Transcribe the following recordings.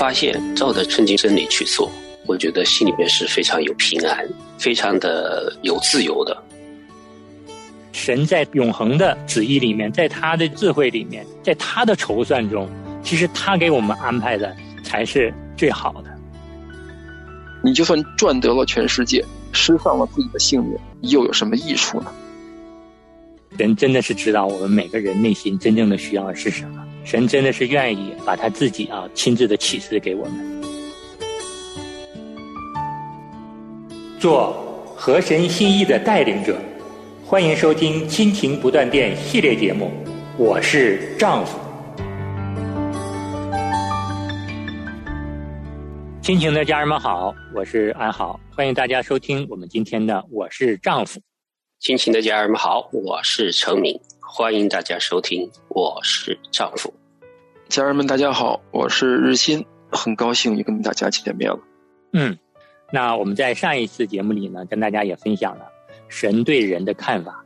发现照着圣经真理去做，我觉得心里面是非常有平安，非常的有自由的。神在永恒的旨意里面，在他的智慧里面，在他的筹算中，其实他给我们安排的才是最好的。你就算赚得了全世界，失丧了自己的性命，又有什么益处呢？人真的是知道我们每个人内心真正的需要是什么。神真的是愿意把他自己啊亲自的启示给我们，做合神心意的带领者。欢迎收听《亲情不断电》系列节目，我是丈夫。亲情的家人们好，我是安好，欢迎大家收听我们今天的《我是丈夫》。亲情的家人们好，我是程敏。欢迎大家收听，我是丈夫。家人们，大家好，我是日新，很高兴又跟大家见面了。嗯，那我们在上一次节目里呢，跟大家也分享了神对人的看法。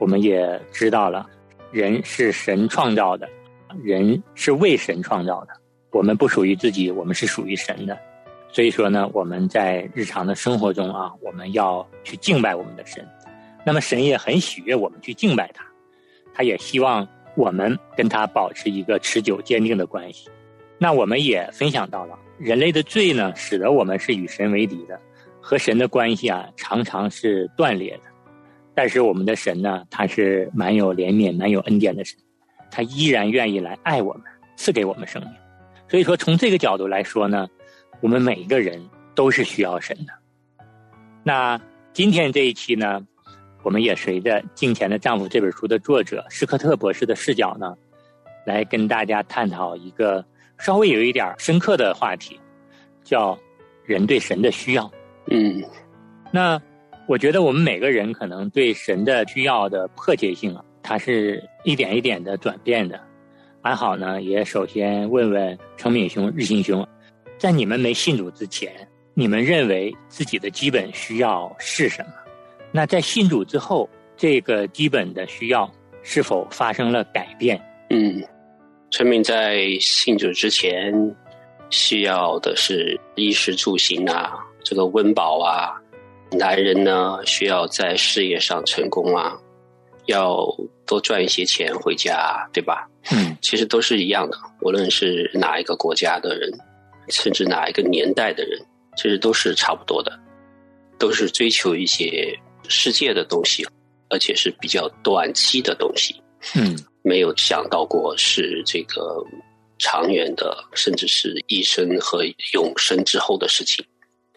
我们也知道了，人是神创造的，人是为神创造的。我们不属于自己，我们是属于神的。所以说呢，我们在日常的生活中啊，我们要去敬拜我们的神。那么神也很喜悦我们去敬拜他。他也希望我们跟他保持一个持久坚定的关系。那我们也分享到了，人类的罪呢，使得我们是与神为敌的，和神的关系啊，常常是断裂的。但是我们的神呢，他是蛮有怜悯、蛮有恩典的神，他依然愿意来爱我们，赐给我们生命。所以说，从这个角度来说呢，我们每一个人都是需要神的。那今天这一期呢？我们也随着《镜前的丈夫》这本书的作者施科特博士的视角呢，来跟大家探讨一个稍微有一点深刻的话题，叫人对神的需要。嗯，那我觉得我们每个人可能对神的需要的迫切性啊，它是一点一点的转变的。安好呢，也首先问问程敏兄、日新兄，在你们没信主之前，你们认为自己的基本需要是什么？那在信主之后，这个基本的需要是否发生了改变？嗯，村民在信主之前需要的是衣食住行啊，这个温饱啊。男人呢，需要在事业上成功啊，要多赚一些钱回家，对吧？嗯，其实都是一样的，无论是哪一个国家的人，甚至哪一个年代的人，其实都是差不多的，都是追求一些。世界的东西，而且是比较短期的东西，嗯，没有想到过是这个长远的，甚至是一生和永生之后的事情，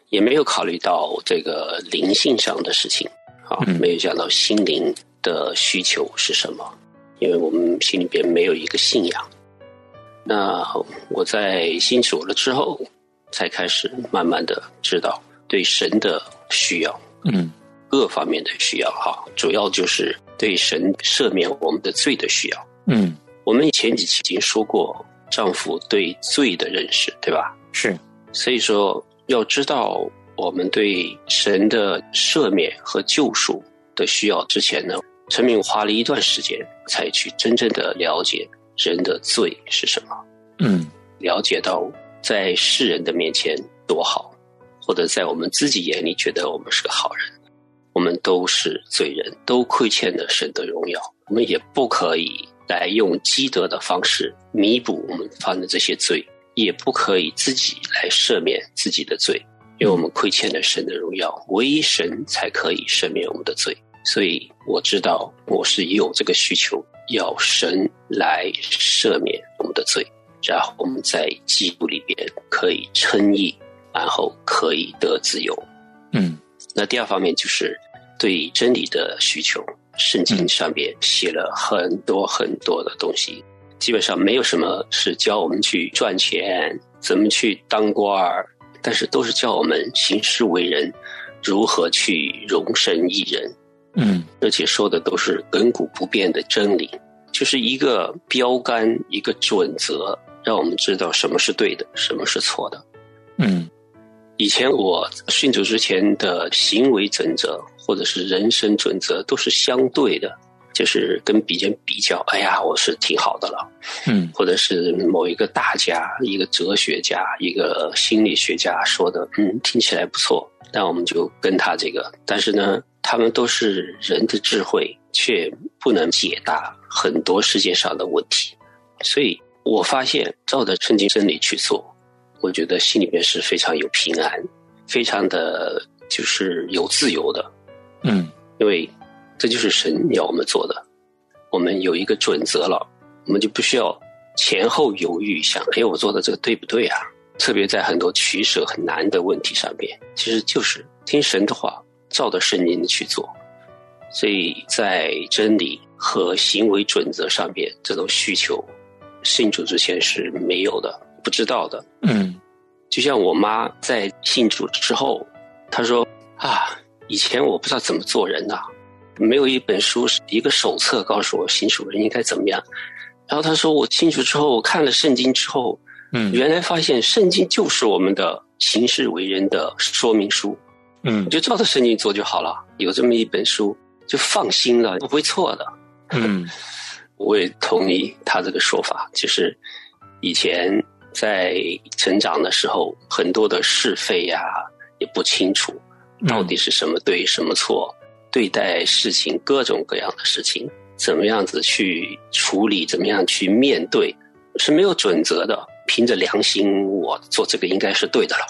也没有考虑到这个灵性上的事情，啊，没有想到心灵的需求是什么，因为我们心里边没有一个信仰。那我在信主了之后，才开始慢慢的知道对神的需要，嗯。各方面的需要哈，主要就是对神赦免我们的罪的需要。嗯，我们前几期已经说过，丈夫对罪的认识，对吧？是，所以说要知道我们对神的赦免和救赎的需要之前呢，陈敏花了一段时间才去真正的了解人的罪是什么。嗯，了解到在世人的面前多好，或者在我们自己眼里觉得我们是个好人。我们都是罪人，都亏欠了神的荣耀。我们也不可以来用积德的方式弥补我们犯的这些罪，也不可以自己来赦免自己的罪，因为我们亏欠了神的荣耀。唯一神才可以赦免我们的罪。所以我知道我是有这个需求，要神来赦免我们的罪，然后我们在基督里边可以称义，然后可以得自由。嗯，那第二方面就是。对真理的需求，圣经上面写了很多很多的东西，基本上没有什么是教我们去赚钱，怎么去当官儿，但是都是教我们行事为人，如何去容身一人。嗯，而且说的都是亘古不变的真理，就是一个标杆，一个准则，让我们知道什么是对的，什么是错的。嗯。以前我训主之前的行为准则或者是人生准则都是相对的，就是跟别人比较，哎呀，我是挺好的了，嗯，或者是某一个大家、一个哲学家、一个心理学家说的，嗯，听起来不错，那我们就跟他这个。但是呢，他们都是人的智慧，却不能解答很多世界上的问题。所以我发现，照着圣经真理去做，我觉得心里面是非常有平安，非常的就是有自由的，嗯，因为。这就是神要我们做的，我们有一个准则了，我们就不需要前后犹豫，想哎，我做的这个对不对啊？特别在很多取舍很难的问题上面，其实就是听神的话，照着圣经的去做。所以在真理和行为准则上面，这种需求，信主之前是没有的，不知道的。嗯，就像我妈在信主之后，她说啊，以前我不知道怎么做人呐。没有一本书是一个手册告诉我信主人应该怎么样，然后她说我信主之后，我看了圣经之后，嗯，原来发现圣经就是我们的行事为人的说明书，嗯，就照着圣经做就好了。有这么一本书，就放心了，不会错的。嗯，我也同意他这个说法，就是以前在成长的时候，很多的是非呀也不清楚，到底是什么对什么错。对待事情各种各样的事情，怎么样子去处理，怎么样去面对，是没有准则的。凭着良心，我做这个应该是对的了。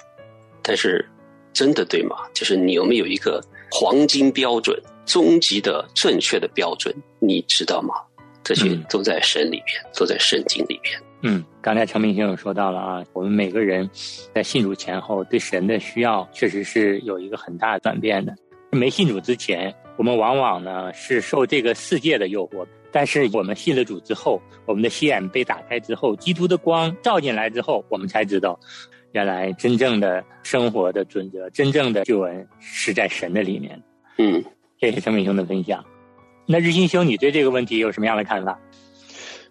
但是，真的对吗？就是你有没有一个黄金标准、终极的正确的标准？你知道吗？这些都在神里边，都在圣经里边。嗯，刚才陈明先生说到了啊，我们每个人在信主前后，对神的需要确实是有一个很大的转变的。没信主之前，我们往往呢是受这个世界的诱惑；但是我们信了主之后，我们的心眼被打开之后，基督的光照进来之后，我们才知道，原来真正的生活的准则、真正的救恩是在神的里面。嗯，谢谢陈明兄的分享。那日新兄，你对这个问题有什么样的看法？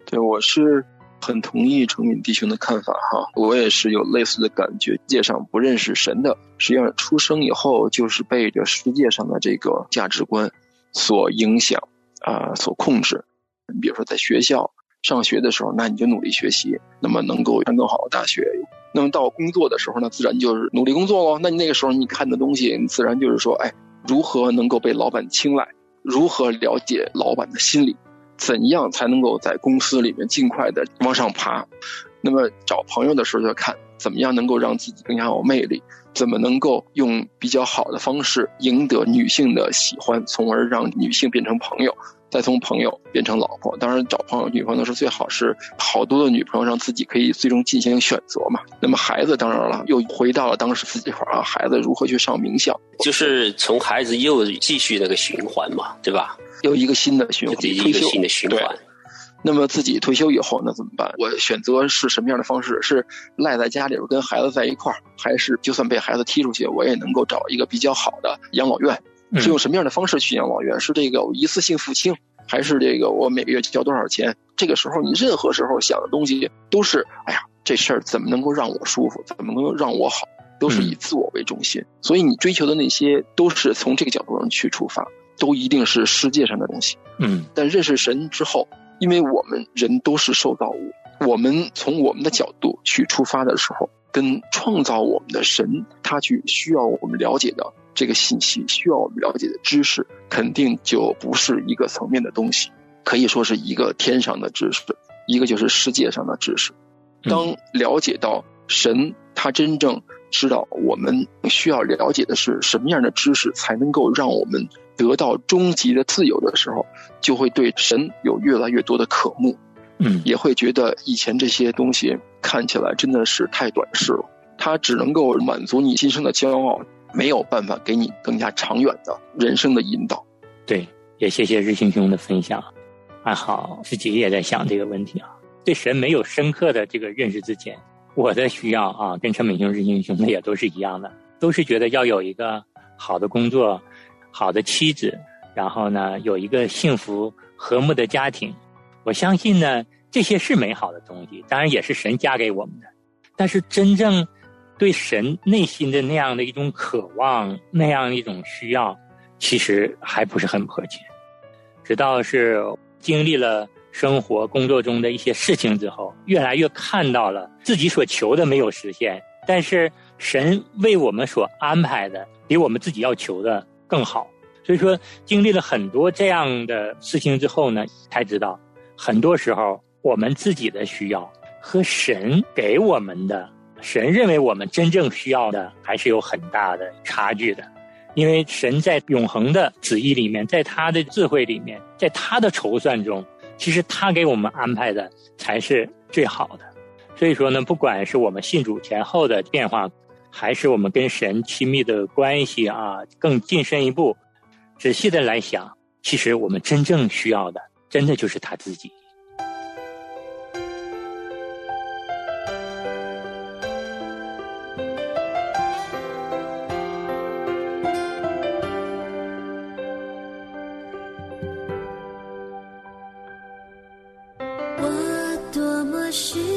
对，我是。很同意程敏弟兄的看法哈，我也是有类似的感觉。世界上不认识神的，实际上出生以后就是被这世界上的这个价值观所影响啊，所控制。你比如说在学校上学的时候，那你就努力学习，那么能够上更好的大学。那么到工作的时候呢，自然就是努力工作喽。那你那个时候你看的东西，你自然就是说，哎，如何能够被老板青睐？如何了解老板的心理？怎样才能够在公司里面尽快的往上爬？那么找朋友的时候就看怎么样能够让自己更加有魅力，怎么能够用比较好的方式赢得女性的喜欢，从而让女性变成朋友，再从朋友变成老婆。当然，找朋友女朋友是最好是好多的女朋友，让自己可以最终进行选择嘛。那么孩子当然了，又回到了当时自己块啊，孩子如何去上名校，就是从孩子又继续那个循环嘛，对吧？又一个新的循环，一个新的循环。那么自己退休以后，那怎么办？我选择是什么样的方式？是赖在家里边跟孩子在一块儿，还是就算被孩子踢出去，我也能够找一个比较好的养老院？是用什么样的方式去养老院？是这个一次性付清，还是这个我每个月交多少钱？这个时候你任何时候想的东西都是：哎呀，这事儿怎么能够让我舒服？怎么能够让我好？都是以自我为中心。所以你追求的那些，都是从这个角度上去出发。都一定是世界上的东西，嗯，但认识神之后，因为我们人都是受造物，我们从我们的角度去出发的时候，跟创造我们的神他去需要我们了解的这个信息，需要我们了解的知识，肯定就不是一个层面的东西，可以说是一个天上的知识，一个就是世界上的知识。当了解到神，他真正知道我们需要了解的是什么样的知识，才能够让我们。得到终极的自由的时候，就会对神有越来越多的渴慕，嗯，也会觉得以前这些东西看起来真的是太短视了，它只能够满足你今生的骄傲，没有办法给你更加长远的人生的引导。对，也谢谢日新兄的分享。还好自己也在想这个问题啊，对神没有深刻的这个认识之前，我的需要啊，跟陈美兄、日新兄的也都是一样的，都是觉得要有一个好的工作。好的妻子，然后呢，有一个幸福和睦的家庭，我相信呢，这些是美好的东西，当然也是神加给我们的。但是真正对神内心的那样的一种渴望，那样一种需要，其实还不是很迫切。直到是经历了生活、工作中的一些事情之后，越来越看到了自己所求的没有实现，但是神为我们所安排的比我们自己要求的更好。所以说，经历了很多这样的事情之后呢，才知道，很多时候我们自己的需要和神给我们的、神认为我们真正需要的，还是有很大的差距的。因为神在永恒的旨意里面，在他的智慧里面，在他的筹算中，其实他给我们安排的才是最好的。所以说呢，不管是我们信主前后的变化，还是我们跟神亲密的关系啊，更进深一步。仔细的来想，其实我们真正需要的，真的就是他自己。是。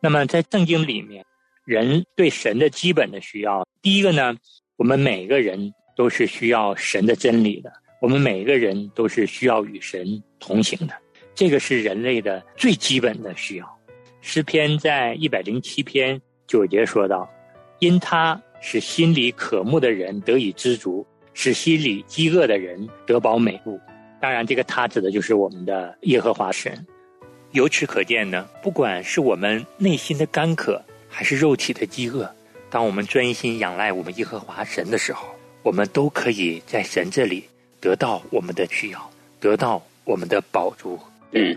那么在圣经里面，人对神的基本的需要，第一个呢，我们每个人都是需要神的真理的，我们每个人都是需要与神同行的，这个是人类的最基本的需要。诗篇在一百零七篇九节说道：“因他使心里渴慕的人得以知足，使心里饥饿的人得饱美物。”当然，这个他指的就是我们的耶和华神。由此可见呢，不管是我们内心的干渴，还是肉体的饥饿，当我们专心仰赖我们耶和华神的时候，我们都可以在神这里得到我们的需要，得到我们的饱足。嗯。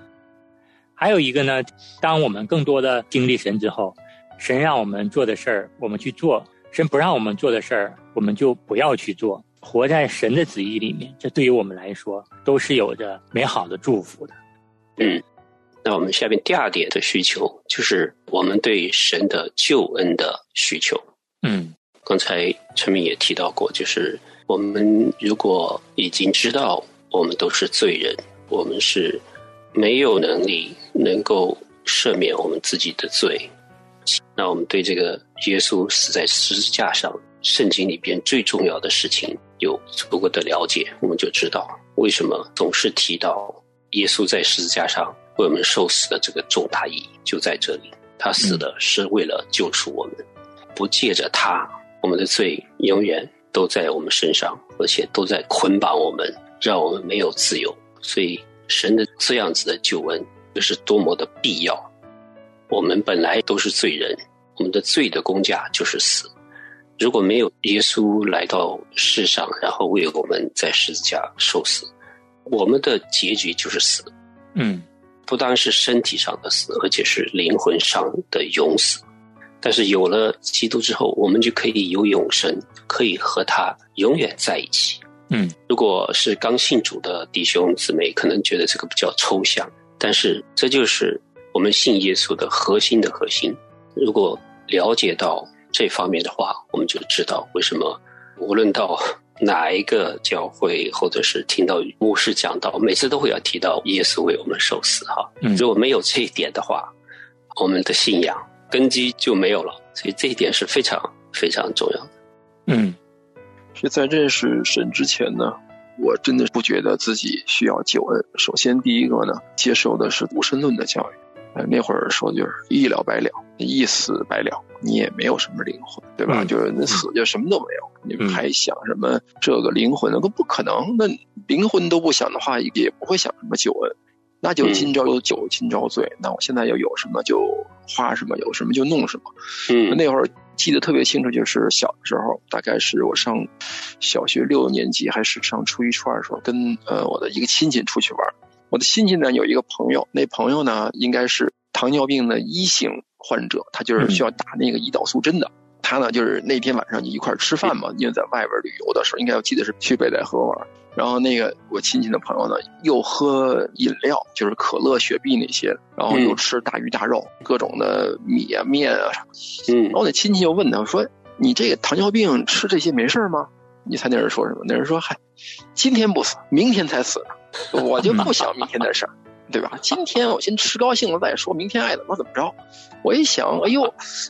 还有一个呢，当我们更多的经历神之后，神让我们做的事儿，我们去做；神不让我们做的事儿，我们就不要去做。活在神的旨意里面，这对于我们来说都是有着美好的祝福的。嗯，那我们下面第二点的需求就是我们对神的救恩的需求。嗯，刚才陈明也提到过，就是我们如果已经知道我们都是罪人，我们是。没有能力能够赦免我们自己的罪，那我们对这个耶稣死在十字架上，圣经里边最重要的事情有足够的了解，我们就知道为什么总是提到耶稣在十字架上为我们受死的这个重大意义就在这里。他死的是为了救赎我们，不借着他，我们的罪永远都在我们身上，而且都在捆绑我们，让我们没有自由。所以。神的这样子的救恩，这是多么的必要！我们本来都是罪人，我们的罪的公价就是死。如果没有耶稣来到世上，然后为我们在十字架受死，我们的结局就是死。嗯，不单是身体上的死，而且是灵魂上的永死。但是有了基督之后，我们就可以有永生，可以和他永远在一起。嗯，如果是刚信主的弟兄姊妹，可能觉得这个比较抽象，但是这就是我们信耶稣的核心的核心。如果了解到这方面的话，我们就知道为什么无论到哪一个教会，或者是听到牧师讲到，每次都会要提到耶稣为我们受死。哈，如果没有这一点的话，我们的信仰根基就没有了。所以这一点是非常非常重要的。嗯。是在认识神之前呢，我真的不觉得自己需要救恩。首先，第一个呢，接受的是无神论的教育，呃，那会儿说就是一了百了，一死百了，你也没有什么灵魂，对吧？就是那死就什么都没有，你们还想什么这个灵魂？那不可能，那灵魂都不想的话，也不会想什么救恩。那就今朝有酒今朝醉，那我现在要有什么就花什么，有什么就弄什么。嗯，那会儿。记得特别清楚，就是小的时候，大概是我上小学六年级还是上初一初二的时候，跟呃我的一个亲戚出去玩。我的亲戚呢有一个朋友，那朋友呢应该是糖尿病的一型患者，他就是需要打那个胰岛素针的。他呢就是那天晚上就一块吃饭嘛，因为在外边旅游的时候，应该我记得是去北戴河玩。然后那个我亲戚的朋友呢，又喝饮料，就是可乐、雪碧那些，然后又吃大鱼大肉，各种的米啊、面啊啥。嗯。然后那亲戚就问他说：“你这个糖尿病吃这些没事吗？”你猜那人说什么？那人说：“嗨，今天不死，明天才死呢。我就不想明天的事儿，对吧？今天我先吃高兴了再说，明天爱怎么怎么着。”我一想，哎呦，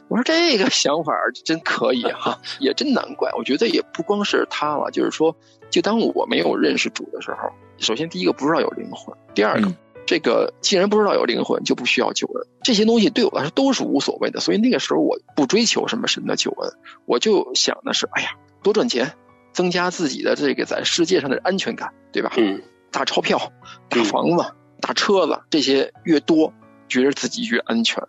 我说这个想法真可以哈，也真难怪。我觉得也不光是他了，就是说。就当我没有认识主的时候，首先第一个不知道有灵魂，第二个，这个既然不知道有灵魂，就不需要救恩。这些东西对我来说都是无所谓的，所以那个时候我不追求什么神的救恩，我就想的是，哎呀，多赚钱，增加自己的这个在世界上的安全感，对吧？嗯，大钞票、大房子、大车子，这些越多，觉得自己越安全。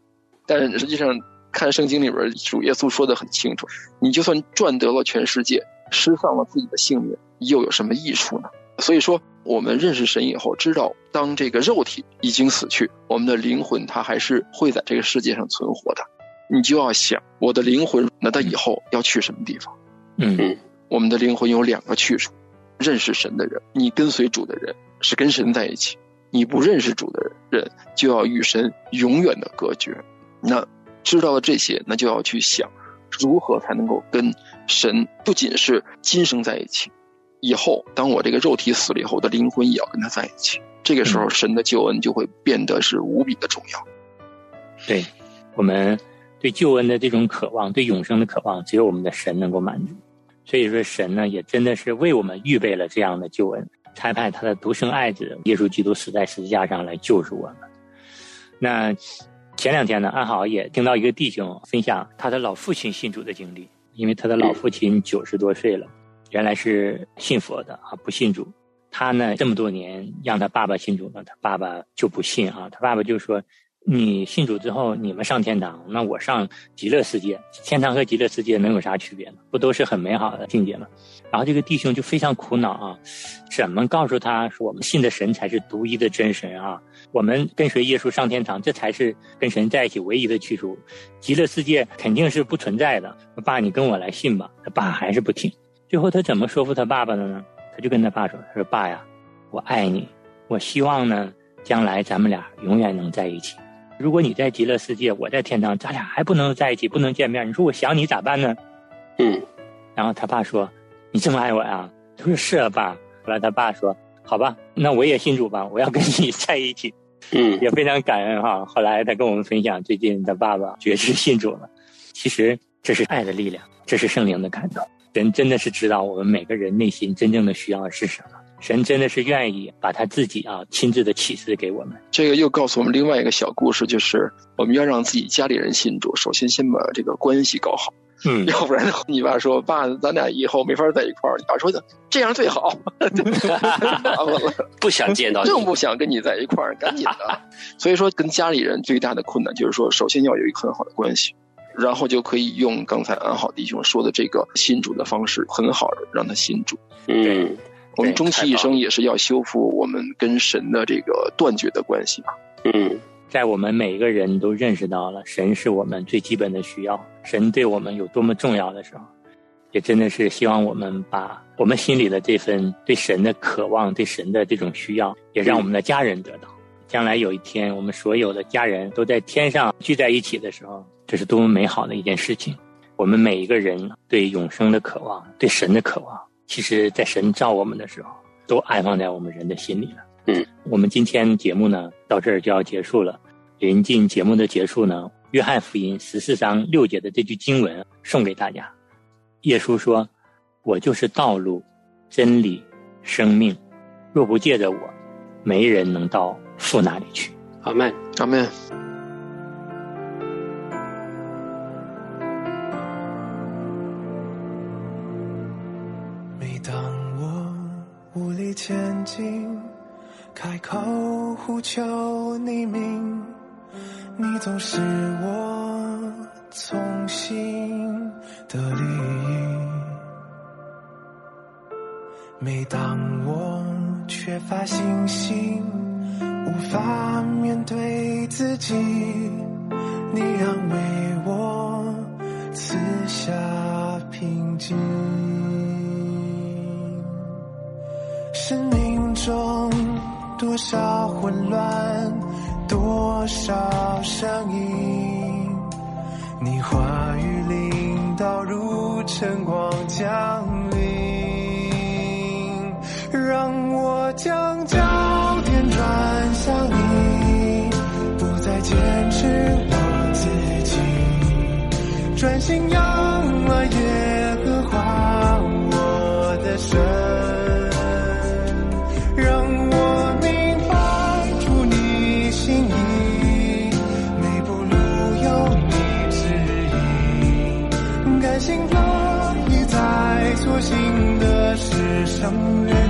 但实际上，看圣经里边主耶稣说的很清楚，你就算赚得了全世界，失丧了自己的性命。又有什么益处呢？所以说，我们认识神以后，知道当这个肉体已经死去，我们的灵魂它还是会在这个世界上存活的。你就要想，我的灵魂那它以后要去什么地方？嗯，我们的灵魂有两个去处：认识神的人，你跟随主的人是跟神在一起；你不认识主的人，就要与神永远的隔绝。那知道了这些，那就要去想，如何才能够跟神不仅是今生在一起。以后，当我这个肉体死了以后，我的灵魂也要跟他在一起。这个时候，神的救恩就会变得是无比的重要。对，我们对救恩的这种渴望，对永生的渴望，只有我们的神能够满足。所以说，神呢也真的是为我们预备了这样的救恩，差派他的独生爱子耶稣基督死在十字架上来救赎我们。那前两天呢，安好也听到一个弟兄分享他的老父亲信主的经历，因为他的老父亲九十多岁了，原来是信佛的啊，不信主。他呢这么多年让他爸爸信主了，他爸爸就不信啊，他爸爸就说。你信主之后，你们上天堂，那我上极乐世界。天堂和极乐世界能有啥区别呢？不都是很美好的境界吗？然后这个弟兄就非常苦恼啊，怎么告诉他说我们信的神才是独一的真神啊？我们跟随耶稣上天堂，这才是跟神在一起唯一的去处。极乐世界肯定是不存在的。爸，你跟我来信吧。他爸还是不听。最后他怎么说服他爸爸的呢？他就跟他爸说：“他说爸呀，我爱你，我希望呢，将来咱们俩永远能在一起。”如果你在极乐世界，我在天堂，咱俩还不能在一起，不能见面。你说我想你咋办呢？嗯。然后他爸说：“你这么爱我呀？”他说：“是啊，爸。”后来他爸说：“好吧，那我也信主吧，我要跟你在一起。”嗯，也非常感恩哈。后来他跟我们分享，最近他爸爸绝志信主了。其实这是爱的力量，这是圣灵的感动。人真的是知道我们每个人内心真正的需要是什么。神真的是愿意把他自己啊亲自的启示给我们。这个又告诉我们另外一个小故事，就是我们要让自己家里人信主，首先先把这个关系搞好。嗯，要不然你爸说爸，咱俩以后没法在一块儿。你爸说的这样最好，不想见到，更不想跟你在一块儿，赶紧的。所以说，跟家里人最大的困难就是说，首先要有一个很好的关系，然后就可以用刚才安好弟兄说的这个信主的方式，很好的让他信主。嗯。我们终其一生也是要修复我们跟神的这个断绝的关系嘛。嗯，在我们每一个人都认识到了神是我们最基本的需要，神对我们有多么重要的时候，也真的是希望我们把我们心里的这份对神的渴望、对神的这种需要，也让我们的家人得到。将来有一天，我们所有的家人都在天上聚在一起的时候，这是多么美好的一件事情！我们每一个人对永生的渴望，对神的渴望。其实，在神造我们的时候，都安放在我们人的心里了。嗯，我们今天节目呢，到这儿就要结束了。临近节目的结束呢，约翰福音十四章六节的这句经文送给大家。耶稣说：“我就是道路、真理、生命，若不借着我，没人能到父那里去。”阿门，阿门。前进，开口呼求你名，你总是我从心的利益。每当我缺乏信心，无法面对自己，你安慰我，赐下平静。生命中多少混乱，多少声音，你话语领导如晨光降临，让我将焦点转向你，不再坚持我自己，专心仰相约